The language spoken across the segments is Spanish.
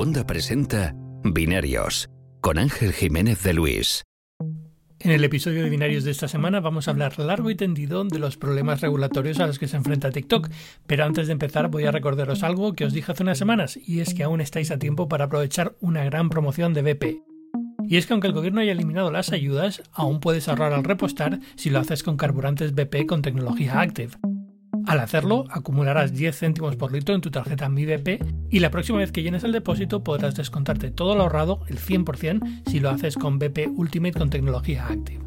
Segunda presenta Binarios con Ángel Jiménez de Luis. En el episodio de Binarios de esta semana vamos a hablar largo y tendido de los problemas regulatorios a los que se enfrenta TikTok, pero antes de empezar voy a recordaros algo que os dije hace unas semanas, y es que aún estáis a tiempo para aprovechar una gran promoción de BP. Y es que aunque el gobierno haya eliminado las ayudas, aún puedes ahorrar al repostar si lo haces con carburantes BP con tecnología Active. Al hacerlo, acumularás 10 céntimos por litro en tu tarjeta Mi BP y la próxima vez que llenes el depósito podrás descontarte todo lo ahorrado, el 100%, si lo haces con BP Ultimate con tecnología Active.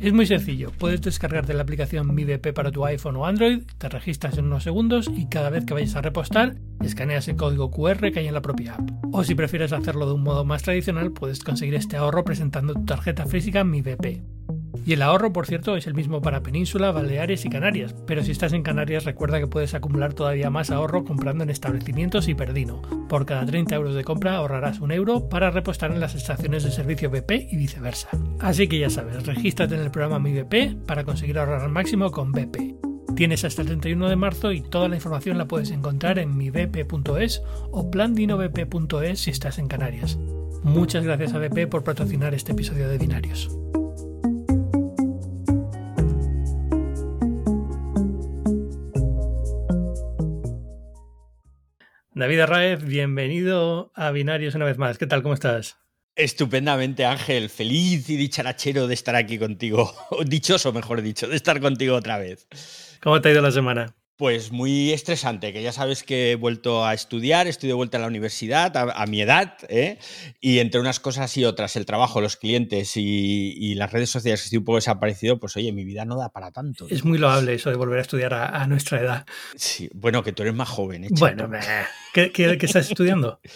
Es muy sencillo, puedes descargarte la aplicación Mi BP para tu iPhone o Android, te registras en unos segundos y cada vez que vayas a repostar, escaneas el código QR que hay en la propia app. O si prefieres hacerlo de un modo más tradicional, puedes conseguir este ahorro presentando tu tarjeta física Mi BP. Y el ahorro, por cierto, es el mismo para Península, Baleares y Canarias, pero si estás en Canarias recuerda que puedes acumular todavía más ahorro comprando en establecimientos y Perdino. Por cada 30 euros de compra ahorrarás un euro para repostar en las estaciones de servicio BP y viceversa. Así que ya sabes, regístrate en el programa Mi BP para conseguir ahorrar al máximo con BP. Tienes hasta el 31 de marzo y toda la información la puedes encontrar en mibp.es o plandinobp.es si estás en Canarias. Muchas gracias a BP por patrocinar este episodio de Binarios. David Arraez, bienvenido a Binarios una vez más. ¿Qué tal? ¿Cómo estás? Estupendamente, Ángel. Feliz y dicharachero de estar aquí contigo. Dichoso, mejor dicho, de estar contigo otra vez. ¿Cómo te ha ido la semana? Pues muy estresante, que ya sabes que he vuelto a estudiar, estoy de vuelta a la universidad a, mi edad, ¿eh? y entre unas cosas y otras, el trabajo, los clientes y, las redes sociales que estoy un poco desaparecido, pues oye, mi vida no da para tanto. Es muy loable eso de volver a estudiar a, nuestra edad. Sí, bueno, que tú eres más joven. ¿eh, bueno, ¿qué, qué estás estudiando?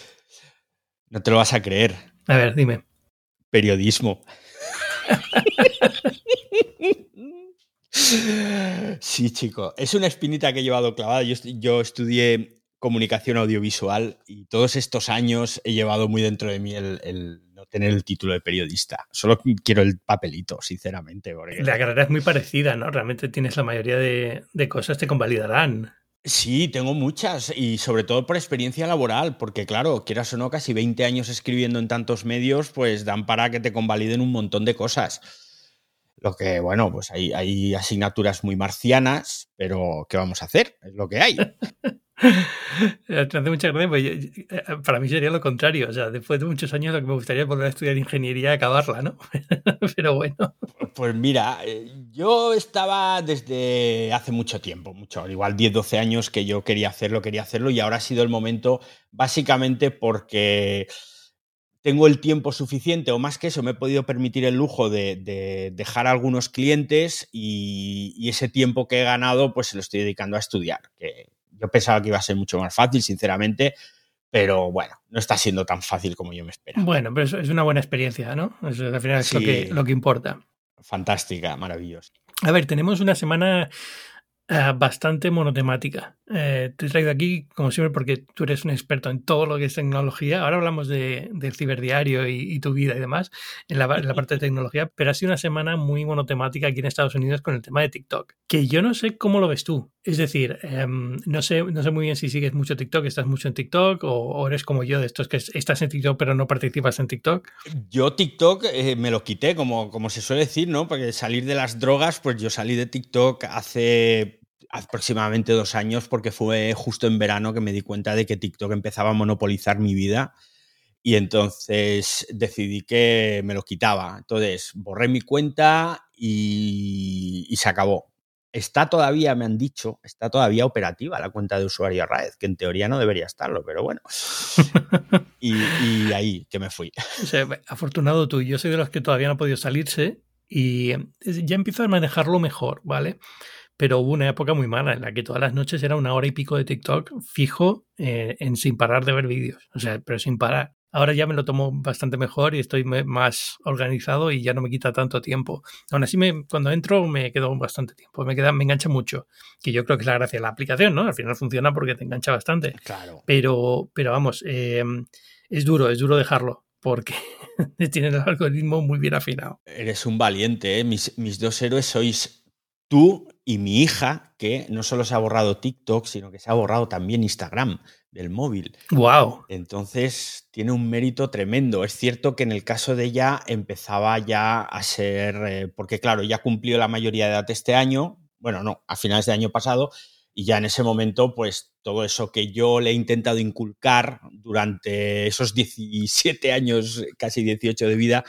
No te lo vas a creer. A ver, dime. Periodismo. Sí, chico. Es una espinita que he llevado clavada. Yo, estudié comunicación audiovisual y todos estos años he llevado muy dentro de mí el, no tener el título de periodista. Solo quiero el papelito, sinceramente. La carrera es muy parecida, ¿no? Realmente tienes la mayoría de, de cosas te convalidarán. Sí, tengo muchas y sobre todo por experiencia laboral, porque claro, quieras o no, casi 20 años escribiendo en tantos medios, pues dan para que te convaliden un montón de cosas. Lo que, bueno, pues hay, hay asignaturas muy marcianas, pero ¿qué vamos a hacer? Es lo que hay. Me hace mucha gracia, pues, eh, para mí sería lo contrario. O sea, después de muchos años lo que me gustaría es volver a estudiar ingeniería y acabarla, ¿no? Pero bueno. Pues mira, eh, yo estaba desde hace mucho tiempo, mucho, igual 10, 12 años que yo quería hacerlo, quería hacerlo y ahora ha sido el momento básicamente porque tengo el tiempo suficiente o más que eso, me he podido permitir el lujo de, dejar a algunos clientes y, ese tiempo que he ganado pues se lo estoy dedicando a estudiar, que yo pensaba que iba a ser mucho más fácil, sinceramente, pero bueno, no está siendo tan fácil como yo me esperaba. Bueno, pero es una buena experiencia, ¿no? al final es lo, que, lo que importa. Fantástica, maravillosa. A ver, tenemos una semana bastante monotemática. Eh, te he traído aquí, como siempre, porque tú eres un experto en todo lo que es tecnología. Ahora hablamos de, del ciberdiario y, tu vida y demás en la, parte de tecnología, pero ha sido una semana muy monotemática aquí en Estados Unidos con el tema de TikTok, que yo no sé cómo lo ves tú. Es decir, em, no, sé, no sé muy bien si sigues mucho TikTok, estás mucho en TikTok o, eres como yo, de estos que estás en TikTok pero no participas en TikTok. Yo TikTok eh, me lo quité, como, como se suele decir, ¿no? Porque salir de las drogas, pues yo salí de TikTok hace aproximadamente dos años porque fue justo en verano que me di cuenta de que TikTok empezaba a monopolizar mi vida y entonces decidí que me lo quitaba. Entonces borré mi cuenta y, se acabó. Está todavía, me han dicho, está todavía operativa la cuenta de usuario Raed, que en teoría no debería estarlo, pero bueno. y, ahí que me fui. afortunado tú, yo soy de los que todavía no ha podido salirse y ya empiezo a manejarlo mejor, ¿vale? Pero hubo una época muy mala en la que todas las noches era una hora y pico de TikTok fijo eh, en sin parar de ver vídeos, o sea, pero sin parar. Ahora ya me lo tomo bastante mejor y estoy más organizado y ya no me quita tanto tiempo. Aún así, me, cuando entro me quedo bastante tiempo, me, queda, me engancha mucho, que yo creo que es la gracia de la aplicación, ¿no? Al final funciona porque te engancha bastante. Claro. Pero, pero vamos, em, es duro, es duro dejarlo porque tienen el algoritmo muy bien afinado. Eres un valiente, ¿eh? mis, mis dos héroes sois tú y mi hija, que no solo se ha borrado TikTok, sino que se ha borrado también Instagram del móvil. Wow. Entonces tiene un mérito tremendo. Es cierto que en el caso de ella empezaba ya a ser, eh, porque claro, ya cumplió la mayoría de edad este año, bueno, no, a finales de año pasado, y ya en ese momento, pues todo eso que yo le he intentado inculcar durante esos 17 años, casi 18 de vida,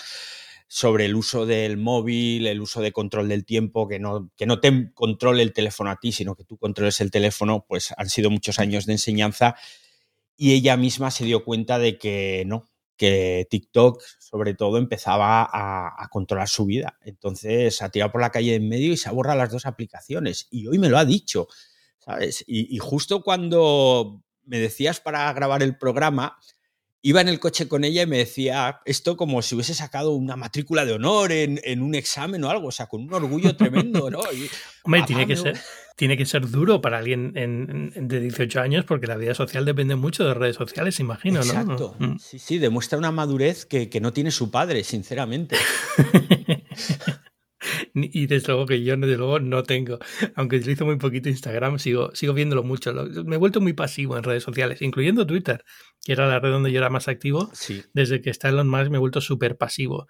sobre el uso del móvil, el uso de control del tiempo, que no, que no te controle el teléfono a ti, sino que tú controles el teléfono, pues han sido muchos años de enseñanza y ella misma se dio cuenta de que no, que TikTok sobre todo empezaba a, controlar su vida. Entonces ha tirado por la calle en medio y se ha borrado las dos aplicaciones. Y hoy me lo ha dicho. Y, justo cuando me decías para grabar el programa, iba en el coche con ella y me decía esto como si hubiese sacado una matrícula de honor en, un examen o algo, o sea, con un orgullo tremendo, ¿no? Hombre, tiene que, ser, tiene que ser duro para alguien de 18 años porque la vida social depende mucho de redes sociales, imagino, ¿no? Exacto. Mm. Sí, sí, demuestra una madurez que, que no tiene su padre, sinceramente. y desde luego que yo desde luego no tengo, aunque utilizo muy poquito Instagram, sigo, sigo viéndolo mucho. Me he vuelto muy pasivo en redes sociales, incluyendo Twitter, que era la red donde yo era más activo. Desde que está Elon Musk me he vuelto súper pasivo.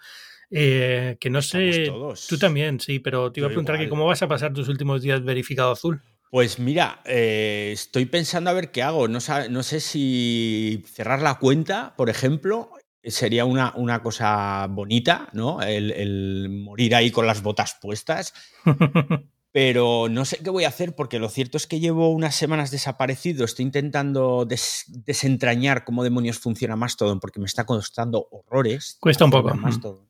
Eh, que no sé, tú también, sí, pero te iba a preguntar que cómo vas a pasar tus últimos días verificado azul. Pues mira, eh, estoy pensando a ver qué hago. No, no, sé si cerrar la cuenta, por ejemplo, sería una, una cosa bonita, ¿no? El, morir ahí con las botas puestas. Pero no sé qué voy a hacer porque lo cierto es que llevo unas semanas desaparecido. Estoy intentando desentrañar cómo demonios funciona Mastodon porque me está costando horrores. Cuesta un poco.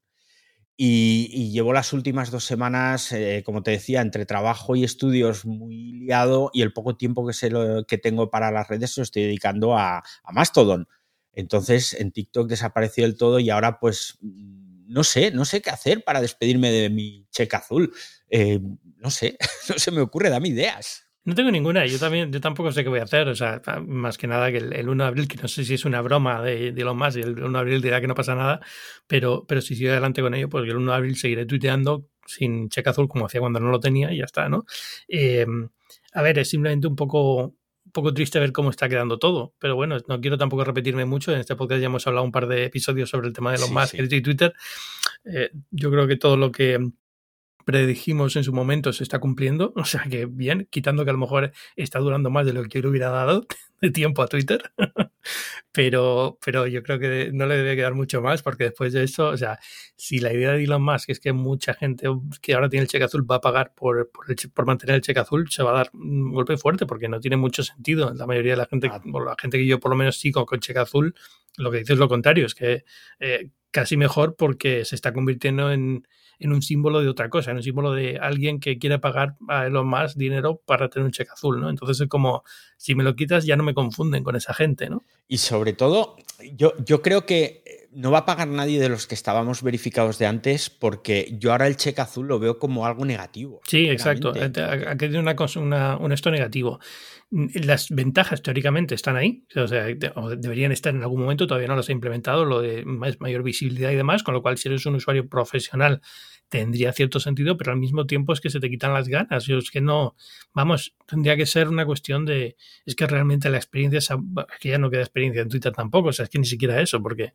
Y, llevo las últimas dos semanas, eh, como te decía, entre trabajo y estudios muy liado y el poco tiempo que, sé que tengo para las redes lo estoy dedicando a, a Mastodon. Entonces en TikTok desapareció el todo y ahora pues no sé, no sé qué hacer para despedirme de mi cheque azul. Eh, no sé, no se me ocurre, dame ideas. No tengo ninguna, yo también, yo tampoco sé qué voy a hacer, o sea, más que nada que el, 1 de abril, que no sé si es una broma de, de más y el 1 de abril dirá que no pasa nada, pero, pero si sigo adelante con ello, pues el 1 de abril seguiré tuiteando sin cheque azul como hacía cuando no lo tenía y ya está, ¿no? Eh, a ver, es simplemente un poco, un poco triste ver cómo está quedando todo. Pero bueno, no quiero tampoco repetirme mucho. En este podcast ya hemos hablado un par de episodios sobre el tema de los más y Twitter. Eh, yo creo que todo lo que predijimos en su momento se está cumpliendo. O sea que bien, quitando que a lo mejor está durando más de lo que yo le hubiera dado de tiempo a Twitter. pero, pero yo creo que no le debe quedar mucho más porque después de eso, o sea, si la idea de Elon Musk es que mucha gente que ahora tiene el cheque azul va a pagar por, por, mantener el cheque azul, se va a dar un golpe fuerte porque no tiene mucho sentido. La mayoría de la gente, la gente que yo por lo menos sigo con cheque azul, lo que dice es lo contrario, es que eh, casi mejor porque se está convirtiendo en, en un símbolo de otra cosa, en un símbolo de alguien que quiere pagar a Elon más dinero para tener un cheque azul, ¿no? Entonces es como, si me lo quitas ya no me confunden con esa gente, ¿no? Y sobre todo, yo, yo creo que no va a pagar nadie de los que estábamos verificados de antes porque yo ahora el cheque azul lo veo como algo negativo. Sí, exacto. Aquí tiene una, una, un esto negativo las ventajas teóricamente están ahí, o sea, deberían estar en algún momento, todavía no los he implementado, lo de mayor visibilidad y demás, con lo cual si eres un usuario profesional tendría cierto sentido, pero al mismo tiempo es que se te quitan las ganas. Yo es que no, vamos, tendría que ser una cuestión de, es que realmente la experiencia, es que ya no queda experiencia en Twitter tampoco, o sea, es que ni siquiera eso, porque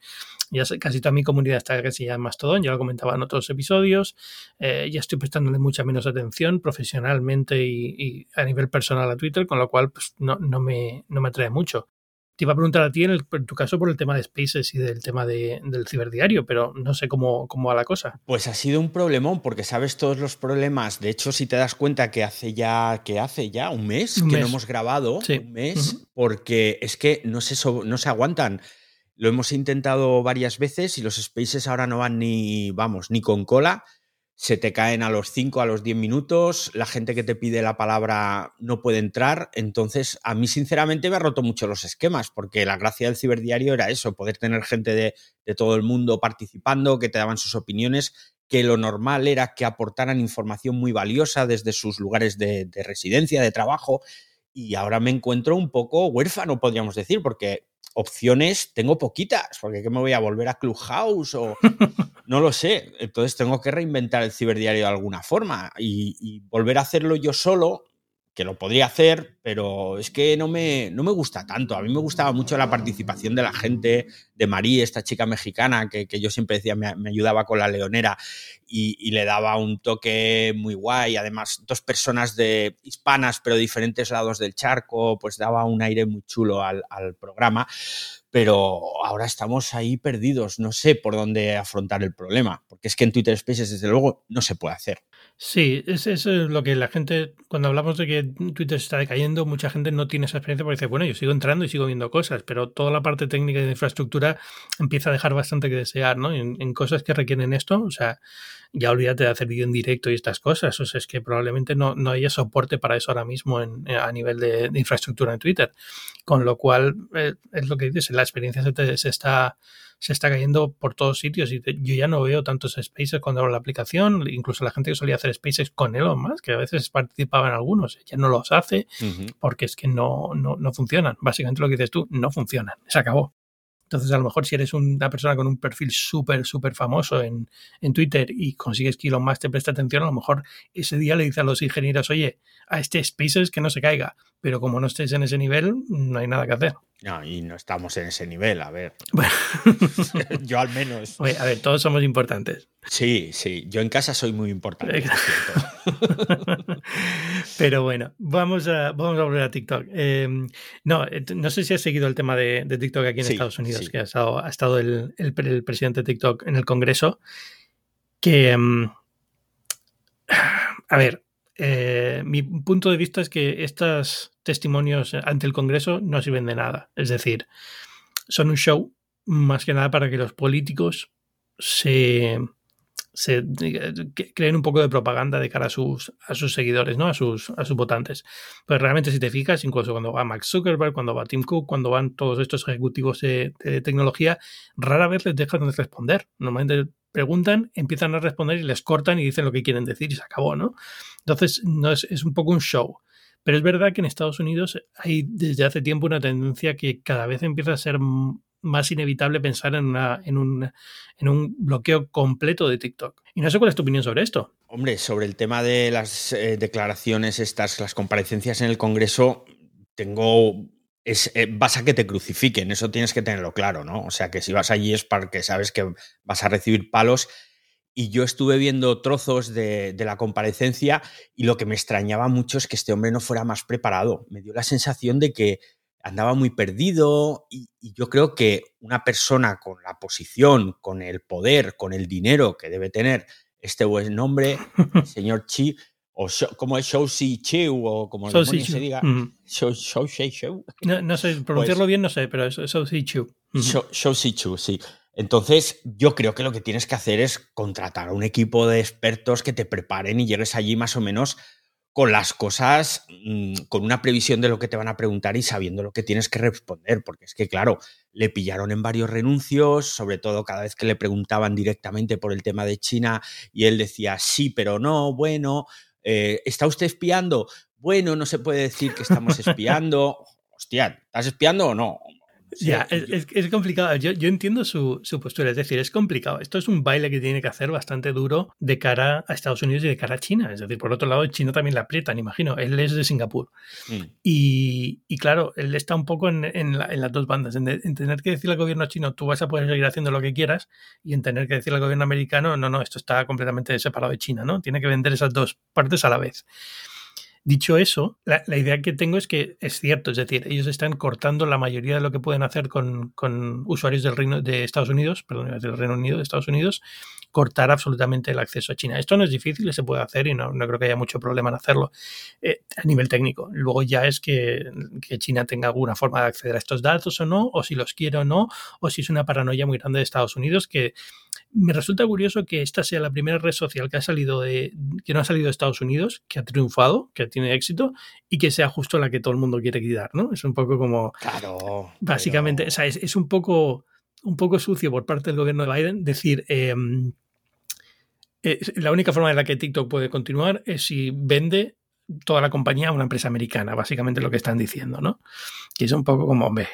ya casi toda mi comunidad está casi ya en Mastodon, ya lo comentaba en otros episodios, eh, ya estoy prestándole mucha menos atención profesionalmente y, a nivel personal a Twitter, con lo cual pues, no, no, me, no me atrae mucho. Te iba a preguntar a ti, en, tu caso, por el tema de Spaces y del tema de, del ciberdiario, pero no sé cómo, cómo va la cosa. Pues ha sido un problemón, porque sabes todos los problemas. De hecho, si te das cuenta que hace ya, que hace ya un mes que no hemos grabado, un mes, porque es que no se, no se aguantan. Lo hemos intentado varias veces y los Spaces ahora no van ni, vamos, ni con cola se te caen a los 5, a los 10 minutos, la gente que te pide la palabra no puede entrar, entonces a mí sinceramente me ha roto mucho los esquemas, porque la gracia del ciberdiario era eso, poder tener gente de, todo el mundo participando, que te daban sus opiniones, que lo normal era que aportaran información muy valiosa desde sus lugares de, de residencia, de trabajo, y ahora me encuentro un poco huérfano, podríamos decir, porque opciones tengo poquitas, porque ¿qué me voy a volver a Clubhouse o no lo sé? Entonces tengo que reinventar el ciberdiario de alguna forma y volver a hacerlo yo solo que lo podría hacer, pero es que no me, no me gusta tanto. A mí me gustaba mucho la participación de la gente, de María, esta chica mexicana, que, yo siempre decía me, ayudaba con la leonera y, le daba un toque muy guay. Además, dos personas de hispanas, pero de diferentes lados del charco, pues daba un aire muy chulo al, al programa. Pero ahora estamos ahí perdidos, no sé por dónde afrontar el problema, porque es que en Twitter Spaces, desde luego, no se puede hacer. Sí, eso es lo que la gente, cuando hablamos de que Twitter está decayendo, mucha gente no tiene esa experiencia porque dice, bueno, yo sigo entrando y sigo viendo cosas, pero toda la parte técnica y de infraestructura empieza a dejar bastante que desear, ¿no? En, cosas que requieren esto, o sea, ya olvídate de hacer vídeo en directo y estas cosas, o sea, es que probablemente no, no haya soporte para eso ahora mismo en, a nivel de, infraestructura en Twitter, con lo cual eh, es lo que dices, la experiencia se, se está se está cayendo por todos sitios y yo ya no veo tantos spaces cuando abro la aplicación, incluso la gente que solía hacer spaces con Elon más que a veces participaba en algunos, ya no los hace porque es que no, no, no funcionan. Básicamente lo que dices tú, no funcionan, se acabó. Entonces, a lo mejor si eres una persona con un perfil súper, súper famoso en, en, Twitter y consigues que Elon Musk te preste atención, a lo mejor ese día le dice a los ingenieros, oye, a este Spaces que no se caiga. Pero como no estés en ese nivel, no hay nada que hacer. No, y no estamos en ese nivel, a ver. yo al menos. a ver, todos somos importantes. Sí, sí, yo en casa soy muy importante. Pero bueno, vamos a, vamos a volver a TikTok. Em, no, eh, no sé si has seguido el tema de, TikTok aquí en Estados Unidos, que ha estado, ha estado el, el, presidente de TikTok en el Congreso, que... Em, a ver, eh, mi punto de vista es que estos testimonios ante el Congreso no sirven de nada. Es decir, son un show más que nada para que los políticos se, creen un poco de propaganda de cara a sus, a sus seguidores, ¿no? A sus, a sus votantes. Pero realmente, si te fijas, incluso cuando va Max Zuckerberg, cuando va Tim Cook, cuando van todos estos ejecutivos de, de tecnología, rara vez les dejan de responder. Normalmente preguntan, empiezan a responder y les cortan y dicen lo que quieren decir y se acabó, ¿no? Entonces, no es, es un poco un show. Pero es verdad que en Estados Unidos hay desde hace tiempo una tendencia que cada vez empieza a ser más inevitable pensar en, una, en, un, en un bloqueo completo de TikTok. Y no sé cuál es tu opinión sobre esto. Hombre, sobre el tema de las eh, declaraciones, estas, las comparecencias en el Congreso, tengo es, eh, vas a que te crucifiquen, eso tienes que tenerlo claro, ¿no? O sea, que si vas allí es porque sabes que vas a recibir palos. Y yo estuve viendo trozos de, la comparecencia y lo que me extrañaba mucho es que este hombre no fuera más preparado. Me dio la sensación de que andaba muy perdido y, y yo creo que una persona con la posición, con el poder, con el dinero que debe tener este buen nombre, el señor Chi, o como es Shou Si Chiu o como se diga. Shou, No, sé, pronunciarlo pues bien no sé, pero es Shou Si Chiu. Shou Si Chiu, sí. Entonces, yo creo que lo que tienes que hacer es contratar a un equipo de expertos que te preparen y llegues allí más o menos con las cosas, mm, con una previsión de lo que te van a preguntar y sabiendo lo que tienes que responder, porque es que, claro, le pillaron en varios renuncios, sobre todo cada vez que le preguntaban directamente por el tema de China y él decía sí, pero no, bueno, eh, ¿está usted espiando? Bueno, no se puede decir que estamos espiando. Hostia, ¿estás espiando o no? Ya, es, complicado. Yo, entiendo su, postura. Es decir, es complicado. Esto es un baile que tiene que hacer bastante duro de cara a Estados Unidos y de cara a China. Es decir, por otro lado, China también la aprietan, imagino. Él es de Singapur. Mm. Y, claro, él está un poco en, las dos bandas. En, tener que decirle al gobierno chino, tú vas a poder seguir haciendo lo que quieras. Y en tener que decirle al gobierno americano, no, no, esto está completamente separado de China, ¿no? Tiene que vender esas dos partes a la vez. Dicho eso, la, idea que tengo es que es cierto, es decir, ellos están cortando la mayoría de lo que pueden hacer con, con usuarios del Reino de Estados Unidos, perdón, del Reino Unido de Estados Unidos, cortar absolutamente el acceso a China. Esto no es difícil, se puede hacer y no, no creo que haya mucho problema en hacerlo eh, a nivel técnico. Luego ya es que, que, China tenga alguna forma de acceder a estos datos o no, o si los quiere o no, o si es una paranoia muy grande de Estados Unidos que me resulta curioso que esta sea la primera red social que ha salido de, que no ha salido de Estados Unidos, que ha triunfado, que tiene éxito, y que sea justo la que todo el mundo quiere quitar, ¿no? Es un poco como. Claro. Básicamente, o sea, es, un poco. Un poco sucio por parte del gobierno de Biden decir. La única forma en la que TikTok puede continuar es si vende toda la compañía a una empresa americana, básicamente lo que están diciendo, ¿no? Que es un poco como, hombre,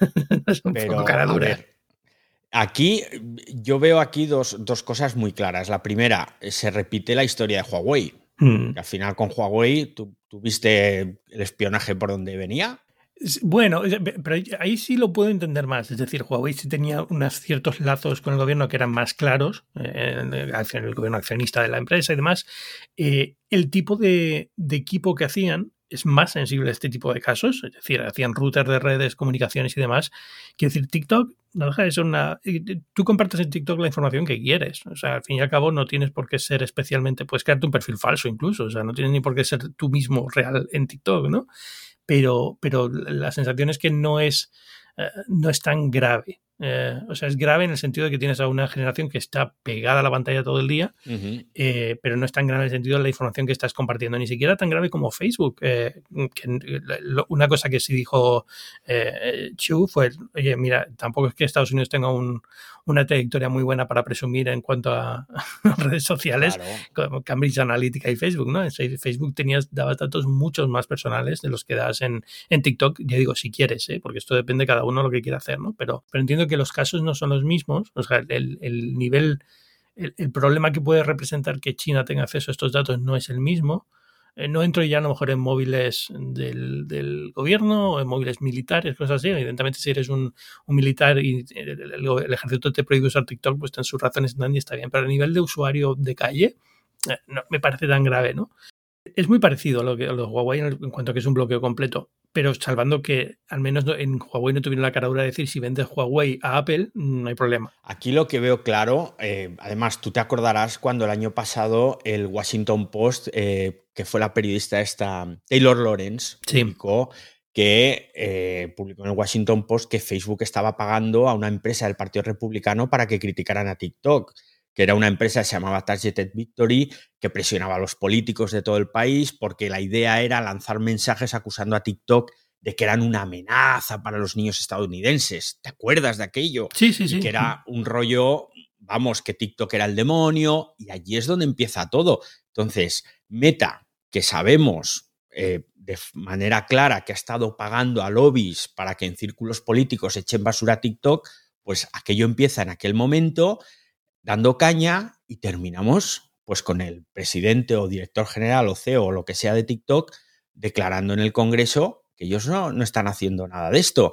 es un poco cara dura. Aquí yo veo aquí dos, cosas muy claras. La primera, se repite la historia de Huawei. Hmm. al final con Huawei tú, viste el espionaje por donde venía. Bueno, pero ahí sí lo puedo entender más. Es decir, Huawei sí tenía unos ciertos lazos con el gobierno que eran más claros, eh, el gobierno accionista de la empresa y demás. Eh, el tipo de, equipo que hacían es más sensible a este tipo de casos, es decir, hacían routers de redes, comunicaciones y demás. Quiero decir, TikTok no deja de ser una. Tú compartes en TikTok la información que quieres. O sea, al fin y al cabo no tienes por qué ser especialmente. Puedes crearte un perfil falso incluso. O sea, no tienes ni por qué ser tú mismo real en TikTok, ¿no? Pero, pero la sensación es que no es, eh, no es tan grave. Eh, o sea, es grave en el sentido de que tienes a una generación que está pegada a la pantalla todo el día, eh, pero no es tan grave en el sentido de la información que estás compartiendo, ni siquiera tan grave como Facebook. Eh, una cosa que sí dijo Chu fue, oye, mira, tampoco es que Estados Unidos tenga un, una trayectoria muy buena para presumir en cuanto a redes sociales, como Cambridge Analytica y Facebook, ¿no? En Facebook tenías, dabas datos muchos más personales de los que das en, en TikTok, ya digo, si quieres, ¿eh? porque esto depende de cada uno lo que quiera hacer, ¿no? Pero, pero entiendo que los casos no son los mismos, o sea, el, el nivel, el, el problema que puede representar que China tenga acceso a estos datos no es el mismo, no entro ya a lo mejor en móviles del, gobierno o en móviles militares, cosas así. Evidentemente, si eres un, militar y el, ejército te prohíbe usar TikTok, pues en sus razones y está bien. Pero a nivel de usuario de calle, eh, no me parece tan grave, ¿no? Es muy parecido a lo que a los Huawei en cuanto a que es un bloqueo completo pero salvando que al menos en Huawei no tuvieron la cara dura de decir si vendes Huawei a Apple, no hay problema. Aquí lo que veo claro, eh, además tú te acordarás cuando el año pasado el Washington Post, eh, que fue la periodista esta Taylor Lawrence, publicó que eh, publicó en el Washington Post que Facebook estaba pagando a una empresa del Partido Republicano para que criticaran a TikTok que era una empresa que se llamaba Targeted Victory, que presionaba a los políticos de todo el país porque la idea era lanzar mensajes acusando a TikTok de que eran una amenaza para los niños estadounidenses. ¿Te acuerdas de aquello? Sí, sí, sí. que era un rollo, vamos, que TikTok era el demonio y allí es donde empieza todo. Entonces, Meta, que sabemos eh, de manera clara que ha estado pagando a lobbies para que en círculos políticos echen basura a TikTok, pues aquello empieza en aquel momento dando caña y terminamos pues con el presidente o director general o CEO o lo que sea de TikTok declarando en el Congreso que ellos no, no están haciendo nada de esto.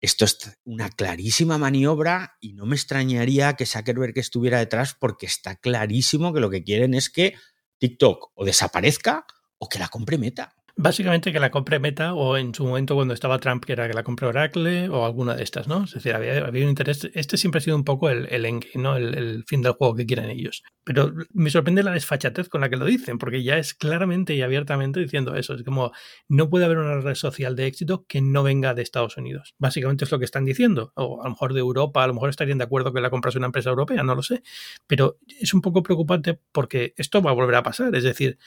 Esto es una clarísima maniobra y no me extrañaría que Zuckerberg estuviera detrás porque está clarísimo que lo que quieren es que TikTok o desaparezca o que la compre Meta. Básicamente que la compre Meta o en su momento cuando estaba Trump que era que la compre Oracle o alguna de estas, ¿no? Es decir, había, un interés. Este siempre ha sido un poco el, el ¿no? El, fin del juego que quieren ellos. Pero me sorprende la desfachatez con la que lo dicen, porque ya es claramente y abiertamente diciendo eso. Es como, no puede haber una red social de éxito que no venga de Estados Unidos. Básicamente es lo que están diciendo. O a lo mejor de Europa, a lo mejor estarían de acuerdo que la comprase una empresa europea, no lo sé. Pero es un poco preocupante porque esto va a volver a pasar. Es decir,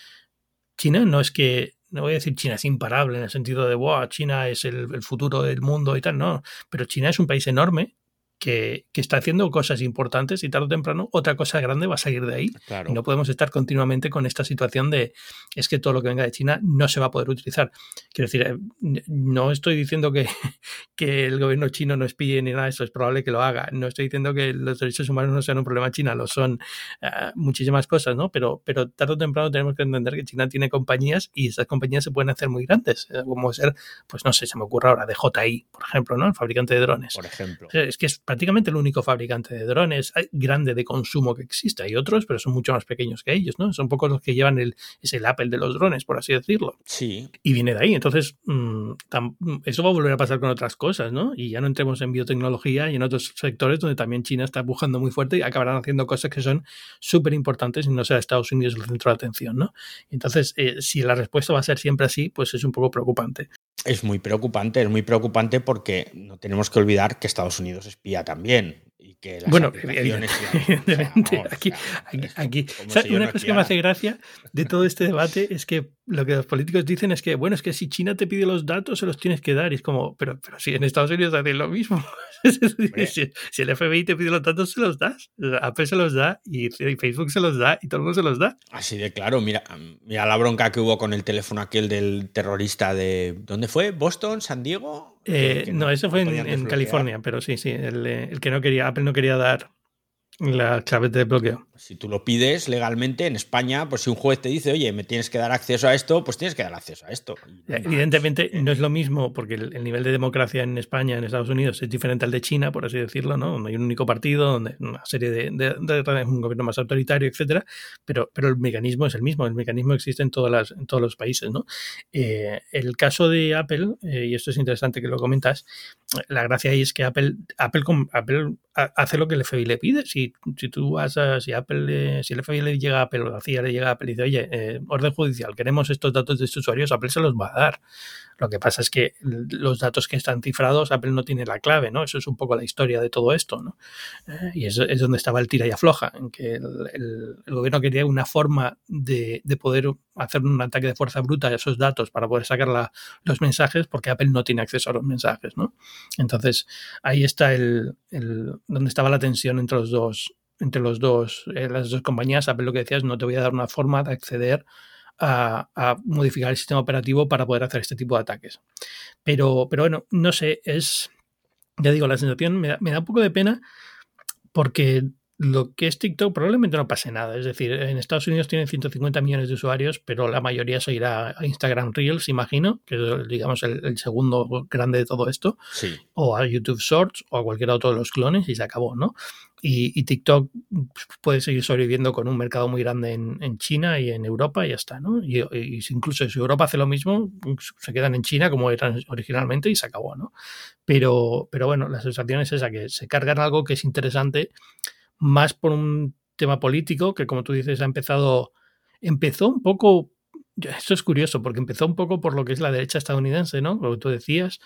China no es que no voy a decir China es imparable en el sentido de, wow, China es el, el, futuro del mundo y tal, no, pero China es un país enorme que, está haciendo cosas importantes y tarde o temprano otra cosa grande va a salir de ahí. Y no podemos estar continuamente con esta situación de es que todo lo que venga de China no se va a poder utilizar. Quiero decir, eh, no estoy diciendo que, que el gobierno chino no espíe ni nada de eso, es probable que lo haga. No estoy diciendo que los derechos humanos no sean un problema en China, lo son uh, muchísimas cosas, ¿no? Pero, pero tarde o temprano tenemos que entender que China tiene compañías y esas compañías se pueden hacer muy grandes, eh, como ser, pues no sé, se me ocurre ahora, de JI, por ejemplo, ¿no? El fabricante de drones. Por ejemplo. Es que es prácticamente el único fabricante de drones grande de consumo que existe. Hay otros, pero son mucho más pequeños que ellos, ¿no? Son pocos los que llevan el, es el Apple de los drones, por así decirlo. Sí. Y viene de ahí. Entonces, mm, eso va a volver a pasar con otras cosas, ¿no? Y ya no entremos en biotecnología y en otros sectores donde también China está empujando muy fuerte y acabarán haciendo cosas que son súper importantes y no será Estados Unidos el centro de atención, ¿no? Entonces, eh, si la respuesta va a ser siempre así, pues es un poco preocupante. Es muy preocupante, es muy preocupante porque no tenemos que olvidar que Estados Unidos espía también. Y que las bueno, evidentemente, aquí, aquí, una cosa que me hace gracia de todo este debate es que lo que los políticos dicen es que, bueno, es que si China te pide los datos, se los tienes que dar. Y es como, pero, pero si en Estados Unidos hacen lo mismo. si, si, el FBI te pide los datos, se los das. Apple se los da y, Facebook se los da y todo el mundo se los da. Así de claro, mira, mira la bronca que hubo con el teléfono aquel del terrorista de. ¿Dónde fue? ¿Boston? ¿San Diego? Eh, no, eso fue en, California, pero sí, sí. El, el que no quería, Apple no quería dar la clave de bloqueo. Si tú lo pides legalmente en España, pues si un juez te dice, oye, me tienes que dar acceso a esto, pues tienes que dar acceso a esto. Evidentemente no es lo mismo porque el, nivel de democracia en España, en Estados Unidos, es diferente al de China, por así decirlo, ¿no? Donde hay un único partido, donde una serie de, de, un gobierno más autoritario, etcétera, pero, pero el mecanismo es el mismo, el mecanismo existe en, todas las, en todos los países, ¿no? Eh, el caso de Apple, eh, y esto es interesante que lo comentas, la gracia ahí es que Apple, Apple, Apple hace lo que el FBI le pide. Si, si tú vas a, si Apple, si el FBI le llega a Apple o la CIA le llega a Apple y dice, oye, eh, orden judicial, queremos estos datos de estos usuarios, Apple se los va a dar. Lo que pasa es que los datos que están cifrados, Apple no tiene la clave, ¿no? Eso es un poco la historia de todo esto, ¿no? Eh, y es, es, donde estaba el tira y afloja, en que el, gobierno quería una forma de, de, poder hacer un ataque de fuerza bruta a esos datos para poder sacar la, los mensajes, porque Apple no tiene acceso a los mensajes, ¿no? Entonces, ahí está el, el donde estaba la tensión entre los dos, entre los dos, eh, las dos compañías. Apple lo que decía es no te voy a dar una forma de acceder a, modificar el sistema operativo para poder hacer este tipo de ataques. Pero, pero bueno, no sé, es, ya digo, la sensación me da, un poco de pena porque lo que es TikTok probablemente no pase nada. Es decir, en Estados Unidos tienen 150 millones de usuarios, pero la mayoría se irá a Instagram Reels, imagino, que es digamos el, segundo grande de todo esto, o a YouTube Shorts o a cualquier otro de los clones y se acabó, ¿no? Y, TikTok puede seguir sobreviviendo con un mercado muy grande en, China y en Europa y ya está, ¿no? Y, incluso si Europa hace lo mismo, se quedan en China como eran originalmente y se acabó, ¿no? Pero, pero bueno, la sensación es esa, que se cargan algo que es interesante más por un tema político, que como tú dices ha empezado, empezó un poco esto es curioso porque empezó un poco por lo que es la derecha estadounidense, ¿no? Lo que tú decías,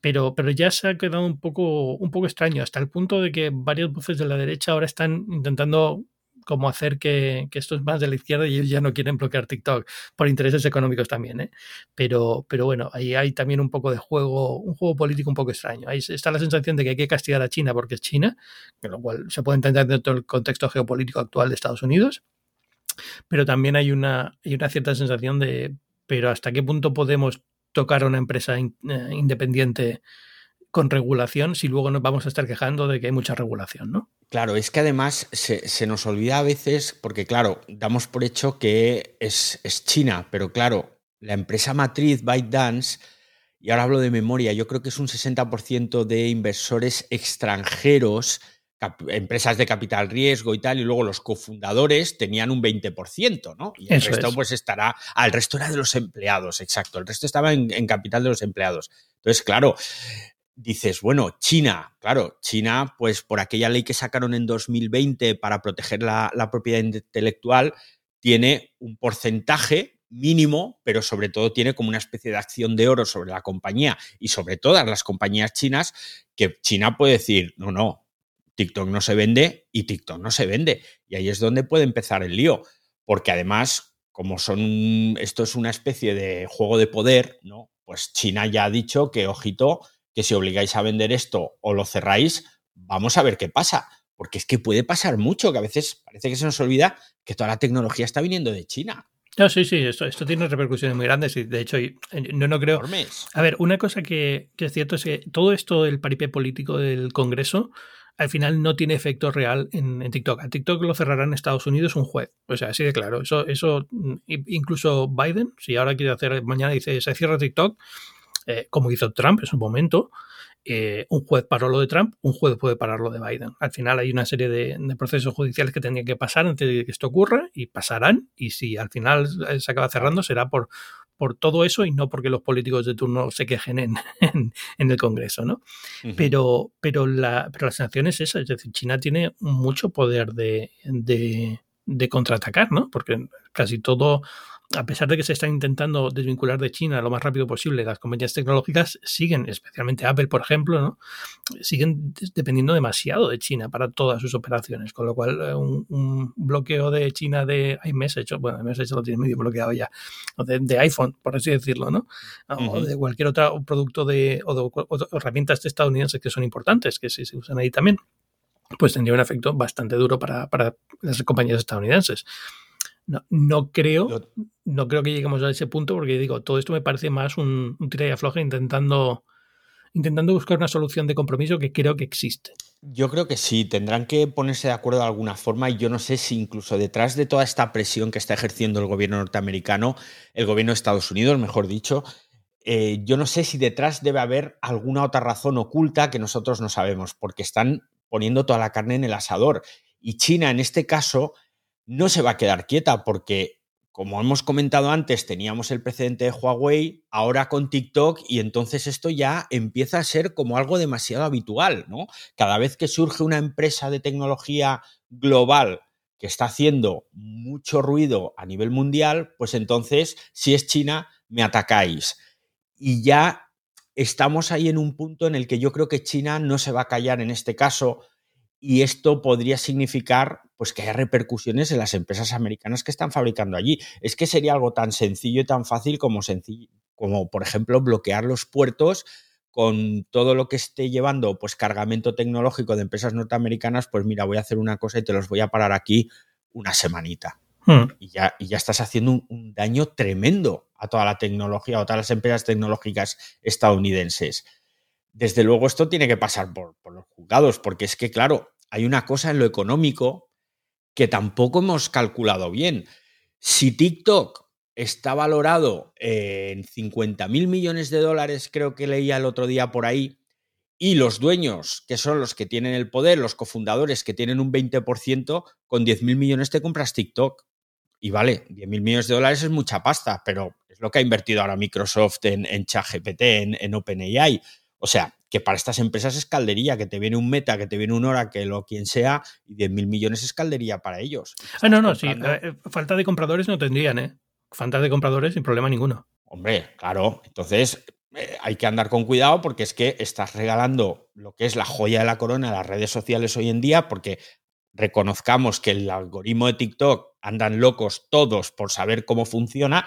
pero, pero ya se ha quedado un poco, un poco extraño, hasta el punto de que varias voces de la derecha ahora están intentando como hacer que, esto es más de la izquierda y ellos ya no quieren bloquear TikTok por intereses económicos también, ¿eh? Pero, pero bueno, ahí hay también un poco de juego, un juego político un poco extraño. Ahí está la sensación de que hay que castigar a China porque es China, lo cual se puede entender dentro del contexto geopolítico actual de Estados Unidos pero también hay una, hay una cierta sensación de, pero ¿hasta qué punto podemos tocar a una empresa eh, independiente con regulación si luego nos vamos a estar quejando de que hay mucha regulación, ¿no? Claro, es que además se, nos olvida a veces, porque claro, damos por hecho que es, es China, pero claro, la empresa matriz ByteDance, y ahora hablo de memoria, yo creo que es un 60% de inversores extranjeros empresas de capital riesgo y tal, y luego los cofundadores tenían un 20%, ¿no? Y el resto pues estará, al resto era de los empleados, exacto, el resto estaba en, capital de los empleados. Entonces, claro, dices, bueno, China, claro, China, pues por aquella ley que sacaron en 2020 para proteger la, la propiedad intelectual, tiene un porcentaje mínimo, pero sobre todo tiene como una especie de acción de oro sobre la compañía y sobre todas las compañías chinas, que China puede decir, no, no, TikTok no se vende y TikTok no se vende. Y ahí es donde puede empezar el lío, porque además, como son esto es una especie de juego de poder, ¿no? Pues China ya ha dicho que ojito, que si obligáis a vender esto o lo cerráis, vamos a ver qué pasa, porque es que puede pasar mucho, que a veces parece que se nos olvida que toda la tecnología está viniendo de China. No, sí, sí, esto, esto tiene repercusiones muy grandes y de hecho no, no creo... A ver, una cosa que, que, es cierto es que todo esto del paripé político del Congreso al final no tiene efecto real en, TikTok. A TikTok lo cerrará en Estados Unidos un juez. O sea, así de claro. Eso, eso mm, incluso Biden, si ahora quiere hacer, mañana dice, se cierra TikTok, eh, como hizo Trump en su momento, eh, un juez paró lo de Trump, un juez puede parar lo de Biden. Al final hay una serie de, de, procesos judiciales que tendrían que pasar antes de que esto ocurra y pasarán. Y si al final se acaba cerrando será por, por todo eso y no porque los políticos de turno se quejen en, en, el Congreso, ¿no? pero, pero, la, pero la sensación es esa, es decir, China tiene mucho poder de, de, de contraatacar, ¿no? Porque casi todo a pesar de que se está intentando desvincular de China lo más rápido posible, las compañías tecnológicas siguen, especialmente Apple, por ejemplo, ¿no? siguen dependiendo demasiado de China para todas sus operaciones, con lo cual eh, un, bloqueo de China de iMessage, bueno, iMessage lo tiene medio bloqueado ya, de, iPhone, por así decirlo, ¿no? O de cualquier otro producto de, o de, herramientas estadounidenses que son importantes, que sí se usan ahí también pues tendría un efecto bastante duro para, para las compañías estadounidenses. No, no, creo, no creo que lleguemos a ese punto porque digo, todo esto me parece más un, un tira y afloja intentando, intentando buscar una solución de compromiso que creo que existe. Yo creo que sí, tendrán que ponerse de acuerdo de alguna forma y yo no sé si incluso detrás de toda esta presión que está ejerciendo el gobierno norteamericano, el gobierno de Estados Unidos, mejor dicho, eh, yo no sé si detrás debe haber alguna otra razón oculta que nosotros no sabemos, porque están poniendo toda la carne en el asador. Y China, en este caso, no se va a quedar quieta porque, como hemos comentado antes, teníamos el precedente de Huawei, ahora con TikTok, y entonces esto ya empieza a ser como algo demasiado habitual, ¿no? Cada vez que surge una empresa de tecnología global que está haciendo mucho ruido a nivel mundial, pues entonces, si es China, me atacáis. Y ya estamos ahí en un punto en el que yo creo que China no se va a callar en este caso y esto podría significar pues que haya repercusiones en las empresas americanas que están fabricando allí. Es que sería algo tan sencillo y tan fácil como sencillo, como por ejemplo bloquear los puertos con todo lo que esté llevando pues cargamento tecnológico de empresas norteamericanas, pues mira, voy a hacer una cosa y te los voy a parar aquí una semanita. Hmm. Y, ya, y ya estás haciendo un, daño tremendo a toda la tecnología o a todas las empresas tecnológicas estadounidenses. Desde luego esto tiene que pasar por, los juzgados, porque es que, claro, hay una cosa en lo económico que tampoco hemos calculado bien. Si TikTok está valorado en 50 mil millones de dólares, creo que leía el otro día por ahí, y los dueños, que son los que tienen el poder, los cofundadores que tienen un 20%, con 10 mil millones te compras TikTok. Y vale, 10 mil millones de dólares es mucha pasta, pero es lo que ha invertido ahora Microsoft en, en ChatGPT, en, en OpenAI. O sea, que para estas empresas es caldería, que te viene un Meta, que te viene un Oracle o quien sea, y 10 mil millones es caldería para ellos. Ah, no, no, sí. Eh, falta de compradores no tendrían, ¿eh? Falta de compradores sin problema ninguno. Hombre, claro. Entonces, eh, hay que andar con cuidado porque es que estás regalando lo que es la joya de la corona de las redes sociales hoy en día, porque reconozcamos que el algoritmo de TikTok andan locos todos por saber cómo funciona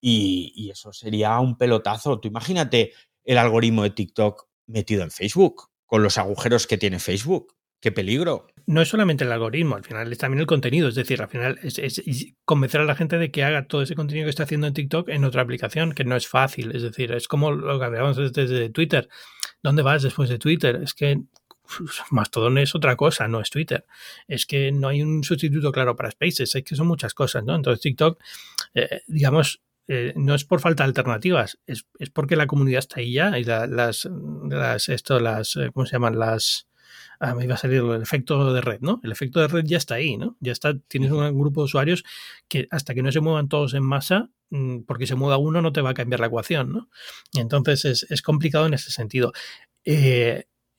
y, eso sería un pelotazo. Tú imagínate el algoritmo de TikTok metido en Facebook, con los agujeros que tiene Facebook. ¡Qué peligro! No es solamente el algoritmo, al final es también el contenido. Es decir, al final es, convencer a la gente de que haga todo ese contenido que está haciendo en TikTok en otra aplicación, que no es fácil. Es decir, es como lo que hablábamos desde Twitter. ¿Dónde vas después de Twitter? Es que Mastodon es otra cosa, no es Twitter. Es que no hay un sustituto claro para Spaces, es que son muchas cosas, ¿no? Entonces TikTok, eh, digamos, eh, no es por falta de alternativas, es, porque la comunidad está ahí ya y las, las, esto, las, eh, ¿cómo se llaman? Las, ah, me iba a salir el efecto de red, ¿no? El efecto de red ya está ahí, ¿no? Ya está, tienes un grupo de usuarios que hasta que no se muevan todos en masa, mm, porque se mueva uno no te va a cambiar la ecuación, ¿no? Entonces es, es complicado en ese sentido.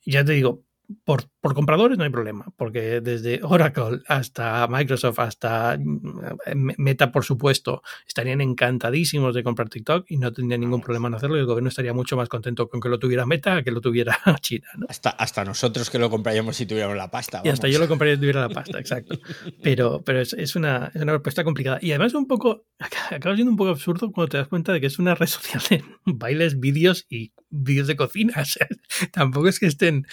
ya te digo, por, por, compradores no hay problema, porque desde Oracle hasta Microsoft, hasta mm, Meta, por supuesto, estarían encantadísimos de comprar TikTok y no tendrían ningún problema en hacerlo y el gobierno estaría mucho más contento con que lo tuviera Meta que lo tuviera China. ¿no? Hasta, hasta nosotros que lo compraríamos si tuviéramos la pasta. Y hasta yo lo compraría si tuviera la pasta, exacto. Pero, pero es, es, una, es una propuesta complicada. Y además un poco, acaba siendo un poco absurdo cuando te das cuenta de que es una red social de bailes, vídeos y vídeos de cocina. tampoco es que estén...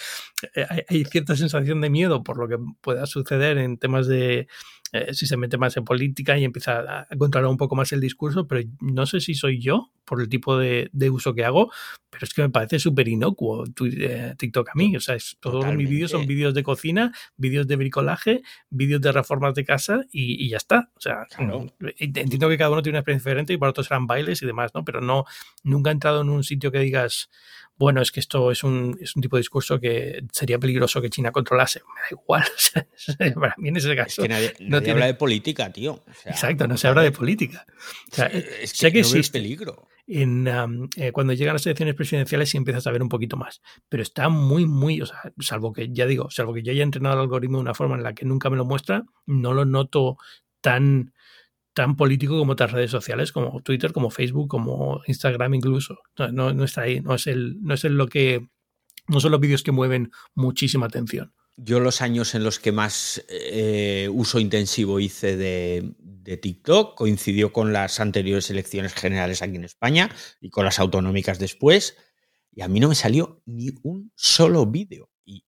Eh, hay, cierta sensación de miedo por lo que pueda suceder en temas de eh, si se mete más en política y empieza a controlar un poco más el discurso, pero no sé si soy yo por el tipo de, uso que hago, pero es que me parece súper inocuo eh, TikTok a mí. O sea, todos mis vídeos son vídeos de cocina, vídeos de bricolaje, vídeos de reformas de casa y, ya está. O sea, entiendo que cada uno tiene una experiencia diferente y para otros serán bailes y demás, ¿no? Pero no, nunca he entrado en un sitio que digas, bueno, es que esto es un, es un tipo de discurso que sería peligroso que China controlase. Me da igual. para mí en ese caso. Es que nadie, no habla de política, tío. exacto, no se habla de política. es que sé que no peligro. En, eh, cuando llegan las elecciones presidenciales sí empiezas a ver un poquito más. Pero está muy, muy, o sea, salvo que, ya digo, salvo que yo haya entrenado el algoritmo de una forma en la que nunca me lo muestra, no lo noto tan tan político como otras redes sociales, como Twitter, como Facebook, como Instagram incluso. No está ahí, no es, el, no es el lo que... No son los vídeos que mueven muchísima atención. Yo los años en los que más eh, uso intensivo hice de, de, TikTok coincidió con las anteriores elecciones generales aquí en España y con las autonómicas después. Y a mí no me salió ni un solo vídeo. Y,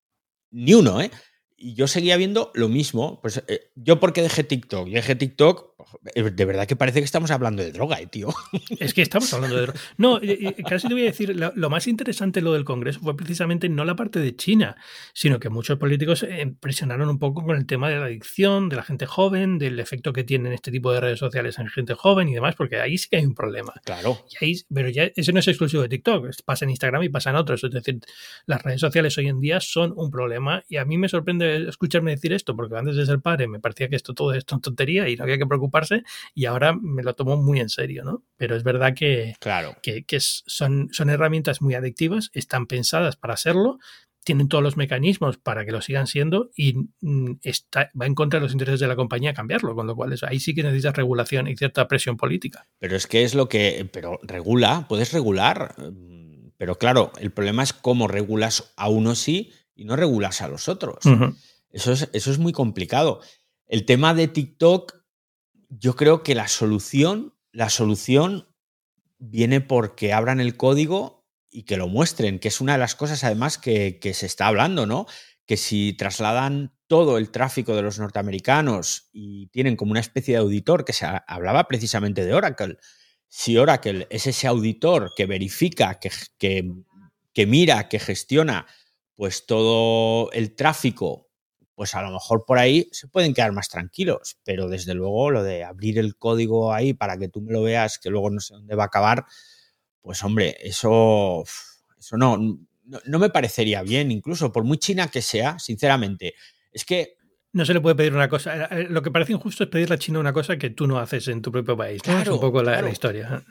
ni uno, ¿eh? y yo seguía viendo lo mismo. Pues eh, yo porque dejé TikTok, dejé TikTok, de verdad que parece que estamos hablando de droga, eh, tío. Es que estamos hablando de droga. No, casi te voy a decir, lo, más interesante lo del Congreso fue precisamente no la parte de China, sino que muchos políticos presionaron un poco con el tema de la adicción, de la gente joven, del efecto que tienen este tipo de redes sociales en gente joven y demás, porque ahí sí que hay un problema. Claro. pero ya eso no es exclusivo de TikTok, pasa en Instagram y pasa en otros. Es decir, las redes sociales hoy en día son un problema y a mí me sorprende escucharme decir esto, porque antes de ser padre me parecía que esto todo es tontería y no había que preocuparse, y ahora me lo tomo muy en serio, ¿no? Pero es verdad que, claro. que, son, son herramientas muy adictivas, están pensadas para hacerlo, tienen todos los mecanismos para que lo sigan siendo y mm, está, va en contra de los intereses de la compañía cambiarlo, con lo cual ahí sí que necesitas regulación y cierta presión política. Pero es que es lo que, pero regula, puedes regular, mm, pero claro, el problema es cómo regulas a uno sí y no regulas a los otros. Eso es, eso es muy complicado. El tema de TikTok, yo creo que la solución, la solución viene porque abran el código y que lo muestren, que es una de las cosas además que, se está hablando, ¿no? Que si trasladan todo el tráfico de los norteamericanos y tienen como una especie de auditor, que se hablaba precisamente de Oracle, si Oracle es ese auditor que verifica, que, que, que mira, que gestiona pues todo el tráfico pues a lo mejor por ahí se pueden quedar más tranquilos, pero desde luego lo de abrir el código ahí para que tú me lo veas, que luego no sé dónde va a acabar, pues hombre, eso, eso no, no, me parecería bien, incluso por muy china que sea, sinceramente. Es que no se le puede pedir una cosa. Eh, lo que parece injusto es pedirle a China una cosa que tú no haces en tu propio país. Claro, es un poco la, historia.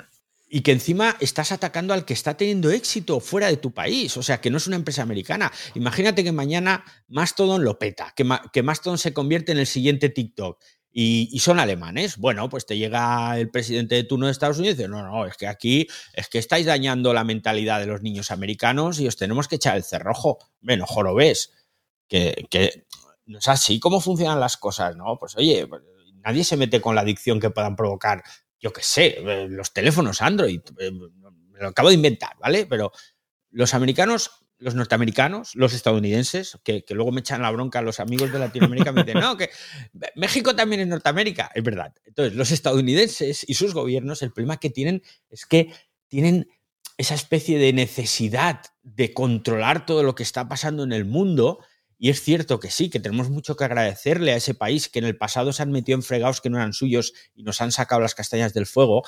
Y que encima estás atacando al que está teniendo éxito fuera de tu país, o sea, que no es una empresa americana. Imagínate que mañana Mastodon lo peta, que, que Mastodon se convierte en el siguiente TikTok y, son alemanes. Bueno, pues te llega el presidente de turno de Estados Unidos y dice, no, no, es que aquí es que estáis dañando la mentalidad de los niños americanos y os tenemos que echar el cerrojo. Bueno, ves Que, que no es así como funcionan las cosas, ¿no? Pues oye, pues, nadie se mete con la adicción que puedan provocar yo qué sé, eh, los teléfonos Android, eh, me lo acabo de inventar, ¿vale? Pero los americanos, los norteamericanos, los estadounidenses, que, luego me echan la bronca a los amigos de Latinoamérica, me dicen, no, que México también es Norteamérica, es verdad. Entonces, los estadounidenses y sus gobiernos, el problema que tienen es que tienen esa especie de necesidad de controlar todo lo que está pasando en el mundo y es cierto que sí, que tenemos mucho que agradecerle a ese país que en el pasado se han metido en fregados que no eran suyos y nos han sacado las castañas del fuego,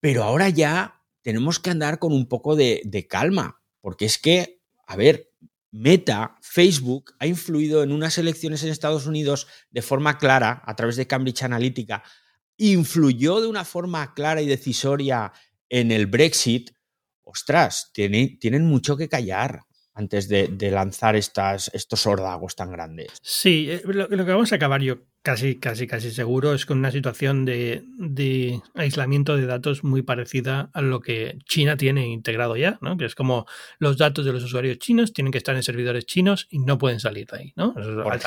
pero ahora ya tenemos que andar con un poco de, calma, porque es que, a ver, Meta, Facebook, ha influido en unas elecciones en Estados Unidos de forma clara, a través de Cambridge Analytica, influyó de una forma clara y decisoria en el Brexit, ostras, tienen mucho que callar antes de, lanzar estas, estos órdagos tan grandes. Sí, eh, lo, que vamos a acabar yo casi, casi, casi seguro es con una situación de, de, aislamiento de datos muy parecida a lo que China tiene integrado ya, ¿no? Que es como los datos de los usuarios chinos tienen que estar en servidores chinos y no pueden salir de ahí, ¿no?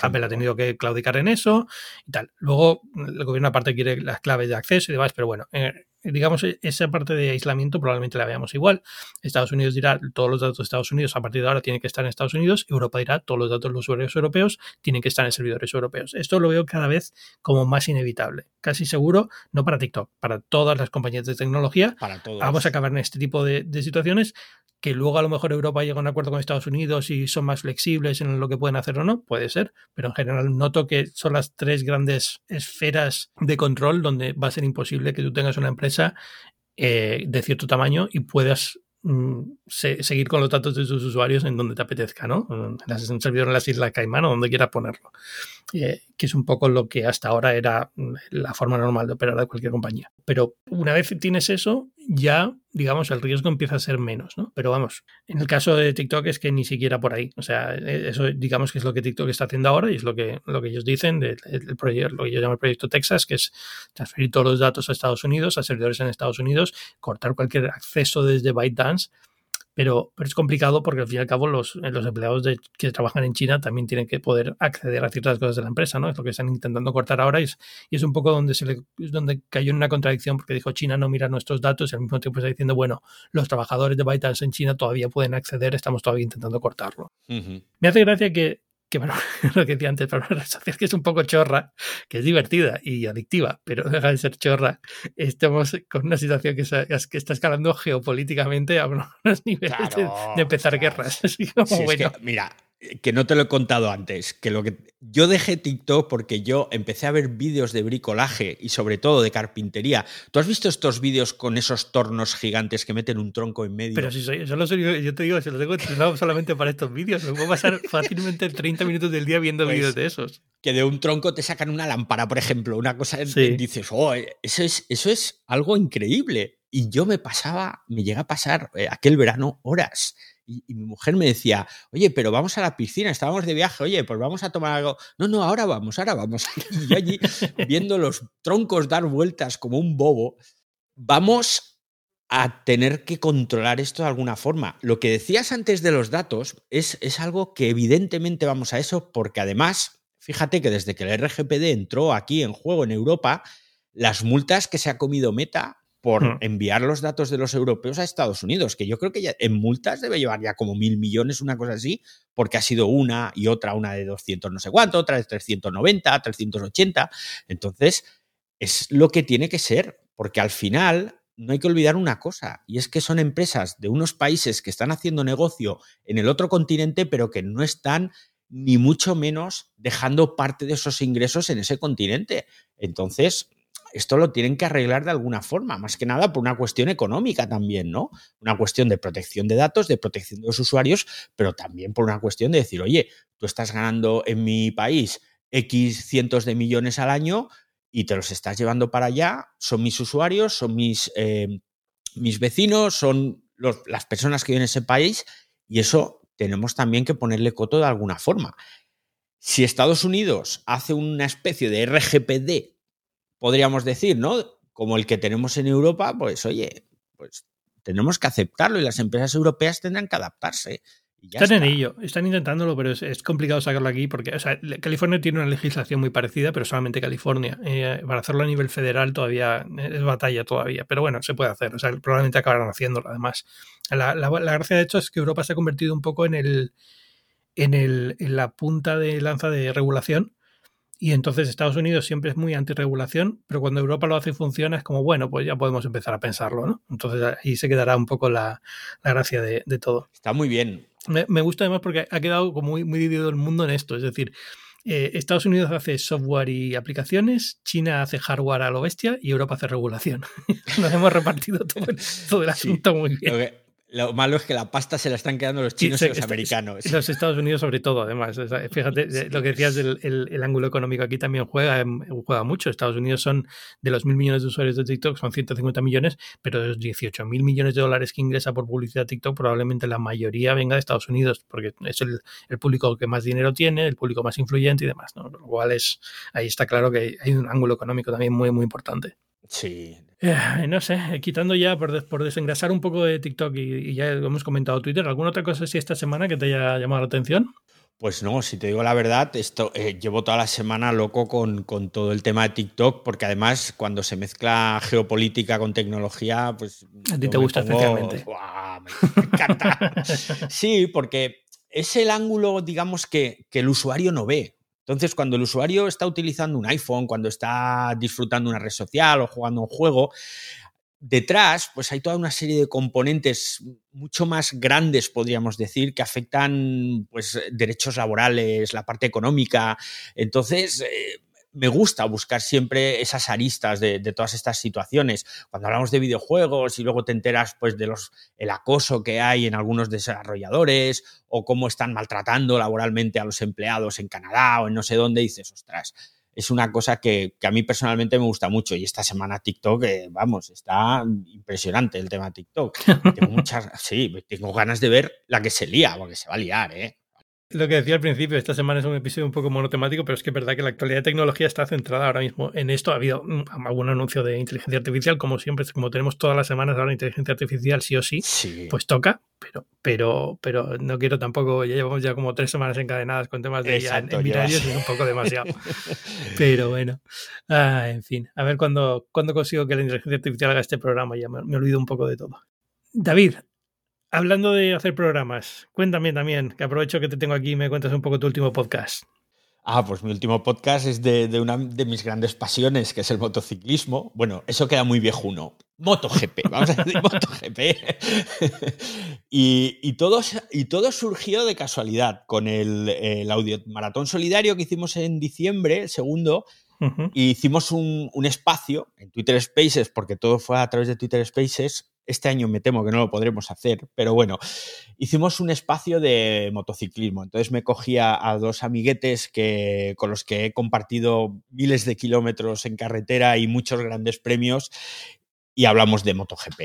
Apple ha tenido que claudicar en eso y tal. Luego el gobierno aparte quiere las claves de acceso y demás, pero bueno, eh, digamos, e-, esa parte de aislamiento probablemente la veamos igual. Estados Unidos dirá todos los datos de Estados Unidos a partir de ahora tienen que estar en Estados Unidos. Europa dirá todos los datos de los usuarios europeos tienen que estar en servidores europeos. Esto lo veo cada vez como más inevitable. Casi seguro, no para TikTok, para todas las compañías de tecnología. Para todos. Vamos a acabar en este tipo de, de situaciones que luego a lo mejor Europa llega a un acuerdo con Estados Unidos y son más flexibles en lo que pueden hacer o no, puede ser, pero en general noto que son las tres grandes esferas de control donde va a ser imposible que tú tengas una empresa eh, de cierto tamaño y puedas mm, seguir con los datos de sus usuarios en donde te apetezca, ¿no? En un servidor en las Islas Caimán o donde quieras ponerlo. Eh, que es un poco lo que hasta ahora era mm, la forma normal de operar de cualquier compañía. Pero una vez tienes eso, ya, digamos, el riesgo empieza a ser menos, ¿no? Pero vamos, en el caso de TikTok es que ni siquiera por ahí. O sea, e, eso digamos que es lo que TikTok está haciendo ahora y es lo que, lo que ellos dicen del proyecto, lo que yo llamo el proyecto Texas, que es transferir todos los datos a Estados Unidos, a servidores en Estados Unidos, cortar cualquier acceso desde ByteDance pero, pero es complicado porque al fin y al cabo los, los empleados de, que trabajan en China también tienen que poder acceder a ciertas cosas de la empresa, ¿no? Es lo que están intentando cortar ahora y es, y es un poco donde se le, donde cayó en una contradicción porque dijo China no mira nuestros datos y al mismo tiempo está diciendo, bueno, los trabajadores de ByteDance en China todavía pueden acceder, estamos todavía intentando cortarlo. Me hace gracia que que bueno, lo que decía antes, para una red social que es un poco chorra, que es divertida y adictiva, pero deja de ser chorra, estamos con una situación que, que está escalando geopolíticamente a unos niveles de, empezar guerras. Así como, bueno. mira, que no te lo he contado antes, que lo que yo dejé TikTok porque yo empecé a ver vídeos de bricolaje y sobre todo de carpintería. ¿Tú has visto estos vídeos con esos tornos gigantes que meten un tronco en medio? Pero si soy, yo, yo te digo, si lo tengo entrenado solamente para estos vídeos, me puedo pasar fácilmente 30 minutos del día viendo pues vídeos de esos. Que de un tronco te sacan una lámpara, por ejemplo, una cosa y dices, oh, eso es, eso es algo increíble. Y yo me pasaba, me llega a pasar eh, aquel verano horas y, mi mujer me decía, oye, pero vamos a la piscina, estábamos de viaje, oye, pues vamos a tomar algo. No, no, ahora vamos, ahora vamos. Y yo allí viendo los troncos dar vueltas como un bobo, vamos a tener que controlar esto de alguna forma. Lo que decías antes de los datos es, es algo que evidentemente vamos a eso porque además, fíjate que desde que el RGPD entró aquí en juego en Europa, las multas que se ha comido Meta por hmm. enviar los datos de los europeos a Estados Unidos, que yo creo que ya en multas debe llevar ya como mil millones, una cosa así, porque ha sido una y otra, una de 200 no sé cuánto, otra de 390, 380. Entonces, es lo que tiene que ser, porque al final no hay que olvidar una cosa, y es que son empresas de unos países que están haciendo negocio en el otro continente, pero que no están ni mucho menos dejando parte de esos ingresos en ese continente. Entonces, esto lo tienen que arreglar de alguna forma, más que nada por una cuestión económica también, ¿no? Una cuestión de protección de datos, de protección de los usuarios, pero también por una cuestión de decir, oye, tú estás ganando en mi país X cientos de millones al año y te los estás llevando para allá, son mis usuarios, son mis, eh, mis vecinos, son las personas que viven en ese país y eso tenemos también que ponerle coto de alguna forma. Si Estados Unidos hace una especie de RGPD podríamos decir, ¿no? Como el que tenemos en Europa, pues oye, pues tenemos que aceptarlo y las empresas europeas tendrán que adaptarse. están en ello, están intentándolo, pero es, complicado sacarlo aquí porque o sea, California tiene una legislación muy parecida, pero solamente California. Eh, para hacerlo a nivel federal todavía es batalla todavía, pero bueno, se puede hacer. O sea, probablemente acabarán haciéndolo además. La, gracia de hecho es que Europa se ha convertido un poco en el, en, el, en la punta de lanza de regulación y entonces Estados Unidos siempre es muy antirregulación, pero cuando Europa lo hace y funciona es como, bueno, pues ya podemos empezar a pensarlo, ¿no? Entonces ahí se quedará un poco la, gracia de, todo. Está muy bien. Me, gusta además porque ha quedado como muy, muy dividido el mundo en esto, es decir, eh, Estados Unidos hace software y aplicaciones, China hace hardware a lo bestia y Europa hace regulación. Nos hemos repartido todo, el asunto muy bien. Lo malo es que la pasta se la están quedando los chinos y los americanos. Los Estados Unidos sobre todo, además. Fíjate, lo que decías del el, ángulo económico aquí también juega, em, juega mucho. Estados Unidos son, de los mil millones de usuarios de TikTok, son 150 millones, pero de los 18 mil millones de dólares que ingresa por publicidad TikTok, probablemente la mayoría venga de Estados Unidos, porque es el, público que más dinero tiene, el público más influyente y demás. ¿no? Lo cual es, ahí está claro que hay un ángulo económico también muy, muy importante. Sí. Eh, no sé, quitando ya por, por, desengrasar un poco de TikTok y, ya hemos comentado Twitter, ¿alguna otra cosa así esta semana que te haya llamado la atención? Pues no, si te digo la verdad, esto eh, llevo toda la semana loco con, todo el tema de TikTok, porque además cuando se mezcla geopolítica con tecnología, pues... A ti te gusta especialmente. me encanta. sí, porque es el ángulo, digamos, que, que el usuario no ve. Entonces, cuando el usuario está utilizando un iPhone, cuando está disfrutando una red social o jugando un juego, detrás, pues hay toda una serie de componentes mucho más grandes, podríamos decir, que afectan pues derechos laborales, la parte económica. Entonces, eh, me gusta buscar siempre esas aristas de, todas estas situaciones. Cuando hablamos de videojuegos y luego te enteras pues de los el acoso que hay en algunos desarrolladores o cómo están maltratando laboralmente a los empleados en Canadá o en no sé dónde, dices, ostras, es una cosa que, a mí personalmente me gusta mucho. Y esta semana TikTok, eh, vamos, está impresionante el tema TikTok. Tengo muchas, sí, tengo ganas de ver la que se lía, porque se va a liar, ¿eh? Lo que decía al principio, esta semana es un episodio un poco monotemático, pero es que es verdad que la actualidad de tecnología está centrada ahora mismo en esto. Ha habido algún anuncio de inteligencia artificial, como siempre, como tenemos todas las semanas ahora inteligencia artificial, sí o sí, pues toca, pero, pero, pero no quiero tampoco, ya llevamos ya como tres semanas encadenadas con temas de Exacto, en, y es un poco demasiado. pero bueno, ah, en fin, a ver cuándo, cuando consigo que la inteligencia artificial haga este programa, ya me olvido un poco de todo. David, Hablando de hacer programas, cuéntame también, que aprovecho que te tengo aquí y me cuentas un poco tu último podcast. Ah, pues mi último podcast es de, una de mis grandes pasiones, que es el motociclismo. Bueno, eso queda muy viejuno. MotoGP, vamos a decir MotoGP. y, todo, y todo surgió de casualidad con el, el audio maratón solidario que hicimos en diciembre, segundo, y hicimos un, un, espacio en Twitter Spaces, porque todo fue a través de Twitter Spaces, este año me temo que no lo podremos hacer, pero bueno, hicimos un espacio de motociclismo. Entonces me cogía a dos amiguetes que, con los que he compartido miles de kilómetros en carretera y muchos grandes premios y hablamos de MotoGP.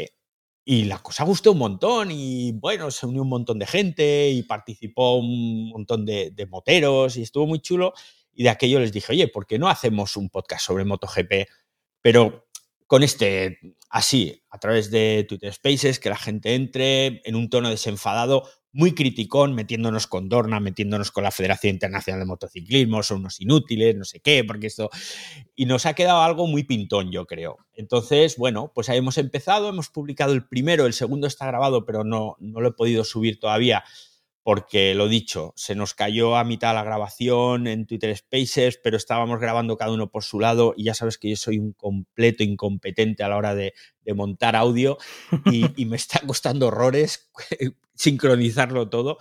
Y la cosa gustó un montón y bueno, se unió un montón de gente y participó un montón de, de moteros y estuvo muy chulo. Y de aquello les dije, oye, ¿por qué no hacemos un podcast sobre MotoGP? Pero con este, así, a través de Twitter Spaces, que la gente entre en un tono desenfadado, muy criticón, metiéndonos con Dorna, metiéndonos con la Federación Internacional de Motociclismo, son unos inútiles, no sé qué, porque esto... Y nos ha quedado algo muy pintón, yo creo. Entonces, bueno, pues ahí hemos empezado, hemos publicado el primero, el segundo está grabado, pero no, no lo he podido subir todavía porque lo dicho, se nos cayó a mitad la grabación en Twitter Spaces, pero estábamos grabando cada uno por su lado y ya sabes que yo soy un completo incompetente a la hora de, montar audio y, me está costando horrores sincronizarlo todo.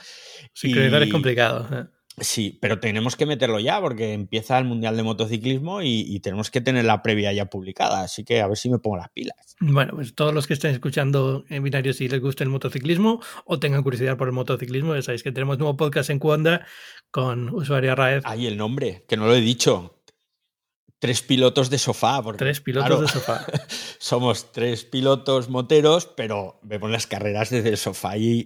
Sincronizar es complicado. ¿eh? Sí, pero tenemos que meterlo ya porque empieza el Mundial de Motociclismo y, tenemos que tener la previa ya publicada, así que a ver si me pongo las pilas. Bueno, pues todos los que estén escuchando en binario si les gusta el motociclismo o tengan curiosidad por el motociclismo, ya sabéis que tenemos nuevo podcast en Cuanda con usuario Raed. Ay, el nombre, que no lo he dicho tres pilotos de sofá. tres pilotos de sofá. Somos tres pilotos moteros, pero vemos las carreras desde el sofá y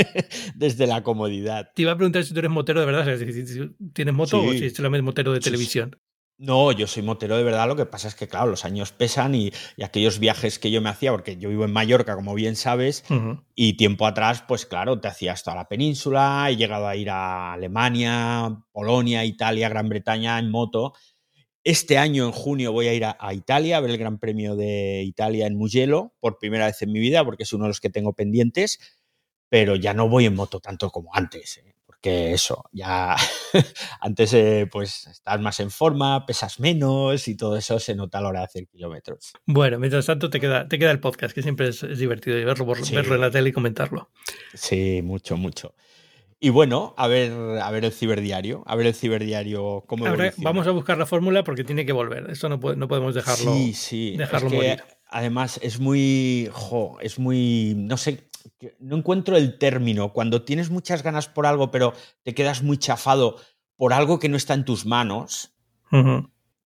desde la comodidad. Te iba a preguntar si tú eres motero de verdad, si tienes moto o si es solamente motero de televisión. No, yo soy motero de verdad, lo que pasa es que, claro, los años pesan y, aquellos viajes que yo me hacía, porque yo vivo en Mallorca, como bien sabes, y tiempo atrás, pues claro, te hacías toda la península, he llegado a ir a Alemania, Polonia, Italia, Gran Bretaña en moto, este año, en junio, voy a ir a, Italia a ver el Gran Premio de Italia en Mugello por primera vez en mi vida, porque es uno de los que tengo pendientes, pero ya no voy en moto tanto como antes, ¿eh? porque eso, ya antes eh, pues estás más en forma, pesas menos y todo eso se nota a la hora de hacer kilómetros. Bueno, mientras tanto te queda, te queda el podcast, que siempre es, divertido verlo, verlo en la tele y comentarlo. Sí, mucho, mucho. Y bueno, a ver, a ver el ciberdiario, a ver el ciberdiario cómo Vamos a buscar la fórmula porque tiene que volver. Esto no, no podemos dejarlo, sí, sí. dejarlo morir. Además, es muy. Jo, es muy. No sé. No encuentro el término. Cuando tienes muchas ganas por algo, pero te quedas muy chafado por algo que no está en tus manos.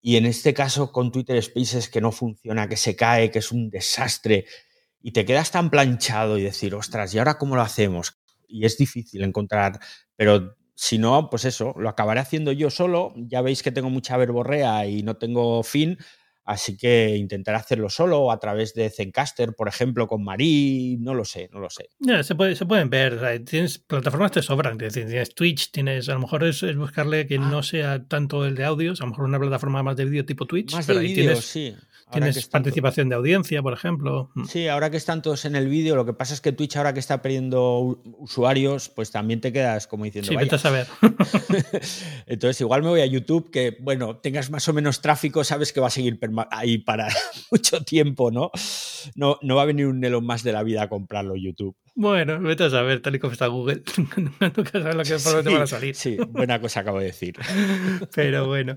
Y en este caso, con Twitter Spaces, que no funciona, que se cae, que es un desastre. Y te quedas tan planchado y decir, ostras, ¿y ahora cómo lo hacemos? Y es difícil encontrar, pero si no, pues eso, lo acabaré haciendo yo solo. Ya veis que tengo mucha verborrea y no tengo fin, así que intentaré hacerlo solo a través de Zencaster, por ejemplo, con Marí, no lo sé, no lo sé. se, puede, se pueden ver, tienes plataformas te sobran, tienes Twitch, tienes, a lo mejor es, buscarle que ah. no sea tanto el de audios, a lo mejor una plataforma más de vídeo tipo Twitch, más pero de ahí tienes, sí. Tienes participación de audiencia, por ejemplo. Mm. Sí, ahora que están todos en el vídeo, lo que pasa es que Twitch, ahora que está perdiendo usuarios, pues también te quedas como diciendo. Sí, vete a saber. Entonces, igual me voy a YouTube, que bueno, tengas más o menos tráfico, sabes que va a seguir ahí para mucho tiempo, ¿no? No, no va a venir un Elon más de la vida a comprarlo YouTube. Bueno, vete a saber, tal y como está Google. Nunca sabes lo que sí, te van a salir. Sí, buena cosa acabo de decir. Pero bueno,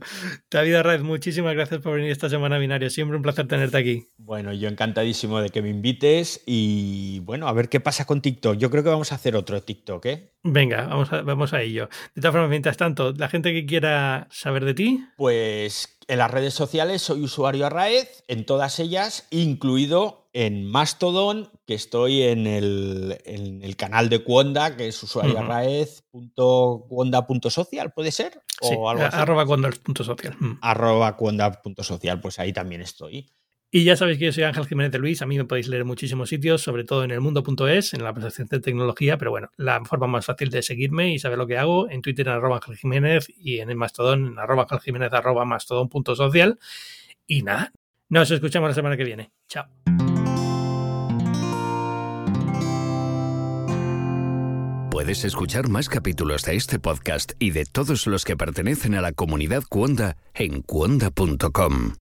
David Arraez, muchísimas gracias por venir esta semana a Binario. Siempre un placer tenerte aquí. Bueno, yo encantadísimo de que me invites y bueno, a ver qué pasa con TikTok. Yo creo que vamos a hacer otro TikTok, ¿eh? Venga, vamos a, vamos a ello. De todas formas, mientras tanto, la gente que quiera saber de ti. Pues en las redes sociales soy usuario Arraez, en todas ellas, incluido en Mastodon, que estoy en el, en el canal de Cuonda, que es usuario arraez.cuonda.social, ¿puede ser? O algo así. arroba cuonda.social. Arroba cuonda.social, pues ahí también estoy. Y ya sabéis que yo soy Ángel Jiménez de Luis. A mí me podéis leer en muchísimos sitios, sobre todo en el mundo.es, en la presentación de tecnología. Pero bueno, la forma más fácil de seguirme y saber lo que hago en Twitter en arroba Ángel y en el Mastodon en arroba Ángel Jiménez arroba mastodon.social. Y nada, nos escuchamos la semana que viene. Chao. Puedes escuchar más capítulos de este podcast y de todos los que pertenecen a la comunidad Cuonda en cuonda.com.